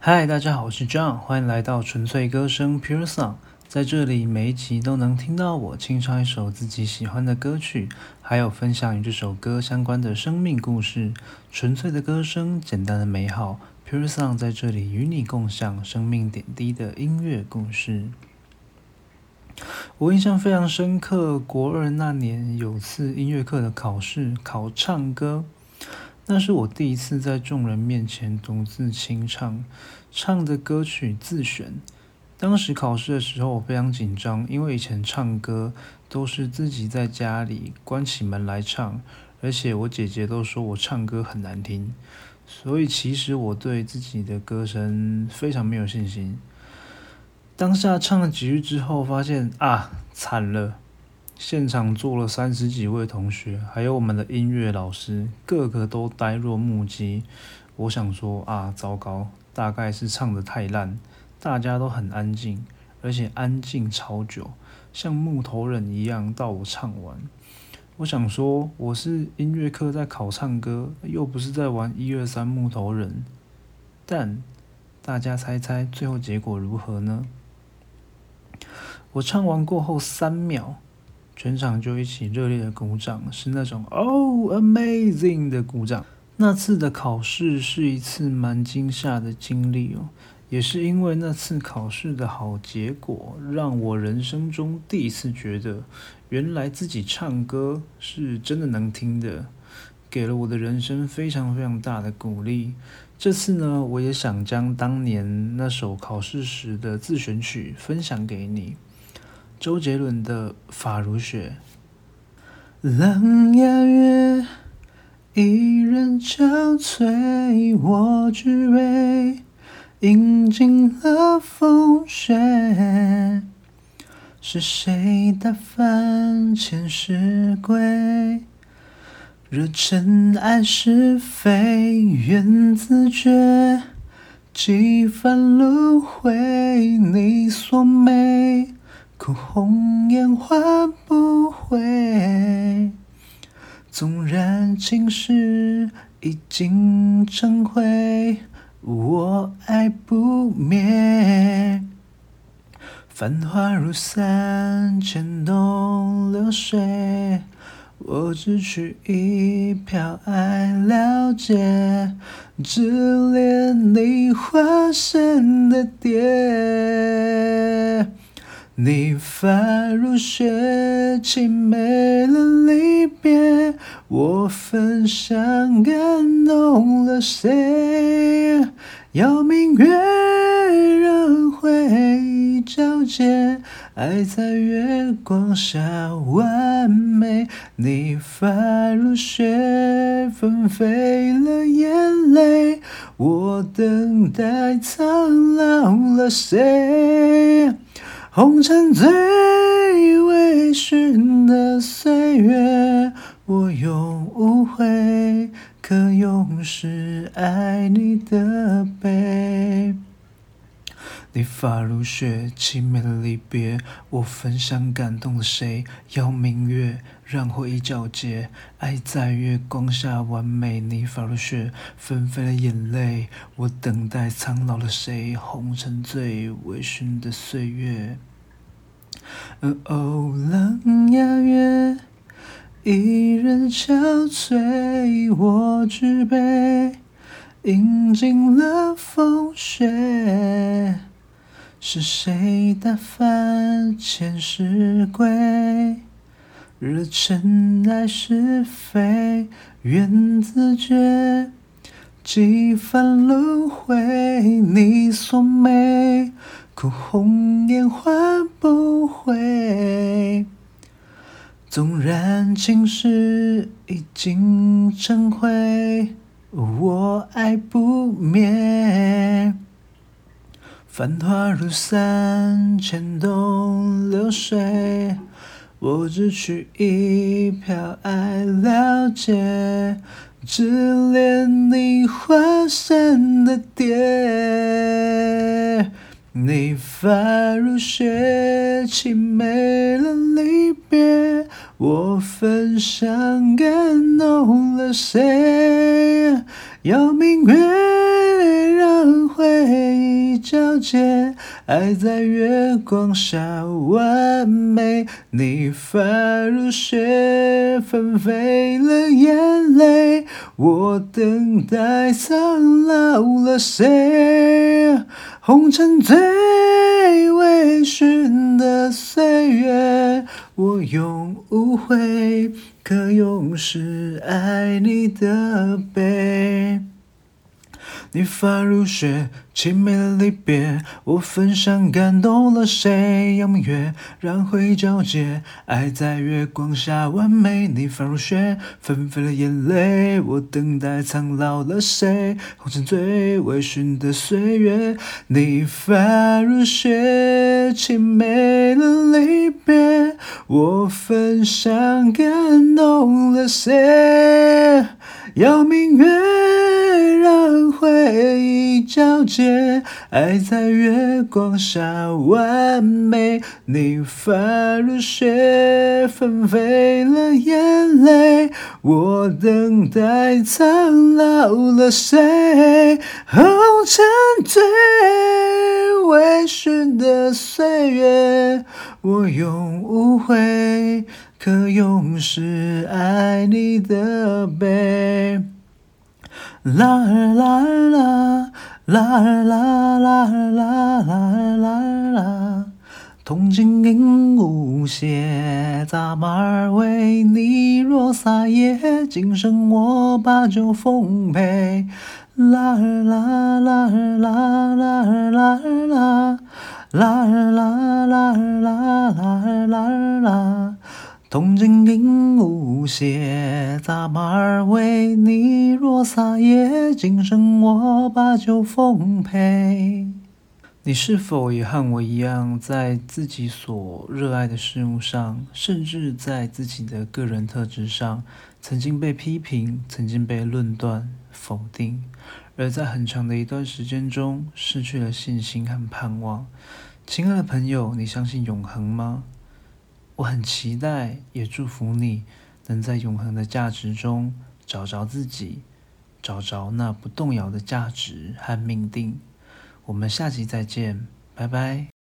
嗨，大家好，我是 John，欢迎来到纯粹歌声 Pure Song。在这里，每一集都能听到我清唱一首自己喜欢的歌曲，还有分享与这首歌相关的生命故事。纯粹的歌声，简单的美好，Pure Song 在这里与你共享生命点滴的音乐故事。我印象非常深刻，国二那年有次音乐课的考试，考唱歌。那是我第一次在众人面前独自清唱，唱的歌曲自选。当时考试的时候，我非常紧张，因为以前唱歌都是自己在家里关起门来唱，而且我姐姐都说我唱歌很难听，所以其实我对自己的歌声非常没有信心。当下唱了几句之后，发现啊，惨了！现场坐了三十几位同学，还有我们的音乐老师，个个都呆若木鸡。我想说啊，糟糕，大概是唱的太烂，大家都很安静，而且安静超久，像木头人一样到我唱完。我想说，我是音乐课在考唱歌，又不是在玩一二三木头人。但大家猜猜最后结果如何呢？我唱完过后三秒，全场就一起热烈的鼓掌，是那种 “Oh amazing” 的鼓掌。那次的考试是一次蛮惊吓的经历哦，也是因为那次考试的好结果，让我人生中第一次觉得，原来自己唱歌是真的能听的，给了我的人生非常非常大的鼓励。这次呢，我也想将当年那首考试时的自选曲分享给你。周杰伦的《发如雪》，冷雅月，一人憔悴，我举杯，饮尽了风雪。是谁打翻前世规？惹尘埃是非，缘自觉。几番轮回，你所美。哭红颜换不回，纵然青史已经成灰，我爱不灭。繁华如三千东流水，我只取一瓢爱了解，只恋你化身的蝶。你发如雪，凄美了离别。我焚香，感动了谁？邀明月，让回忆皎洁。爱在月光下完美。你发如雪，纷飞了眼泪。我等待苍老了谁？红尘最微醺的岁月，我用无悔，可永世爱你的悲。你发如雪，凄美的离别，我焚香感动了谁？邀明月，让回忆皎洁。爱在月光下完美。你发如雪，纷飞了眼泪，我等待苍老了谁？红尘醉微醺的岁月。哦，冷雅月，一人憔悴，我举杯，饮尽了风雪。是谁打翻前世规？惹尘埃是非，缘自觉。几番轮回，你所美。哭红颜换不回，纵然青史已经成灰，我爱不灭。繁华如散，牵动流水，我只取一瓢爱了解，只恋你化身的蝶。你发如雪，凄美了离别。我焚香，感动了谁？邀明月，让回皎洁，爱在月光下完美。你发如雪，纷飞了眼泪。我等待苍老了谁？红尘最微醺的岁月，我永无悔，可永世爱你的悲。你发如雪，凄美的离别，我分享感动了谁？阳明月，让回忆皎洁，爱在月光下完美。你发如雪，纷飞了眼泪，我等待苍老了谁？红尘最微醺的岁月，你发如雪，凄美的离别，我分享感动了谁？邀明月，让回忆皎洁，爱在月光下完美。你发如雪，纷飞了眼泪，我等待苍老了谁？红尘醉微醺的岁月，我永无悔。可永世爱你的悲。啦儿啦儿啦啦儿啦啦儿啦啦儿啦儿啦。铜镜映无邪扎马为你若撒野今生我把酒奉陪。啦儿啦啦儿啦啦儿啦儿啦啦儿啦啦儿啦儿啦。铜镜映无邪，扎马儿为你若撒野？今生我把酒奉陪。你是否也和我一样，在自己所热爱的事物上，甚至在自己的个人特质上，曾经被批评，曾经被论断、否定，而在很长的一段时间中，失去了信心和盼望？亲爱的朋友，你相信永恒吗？我很期待，也祝福你能在永恒的价值中找着自己，找着那不动摇的价值和命定。我们下期再见，拜拜。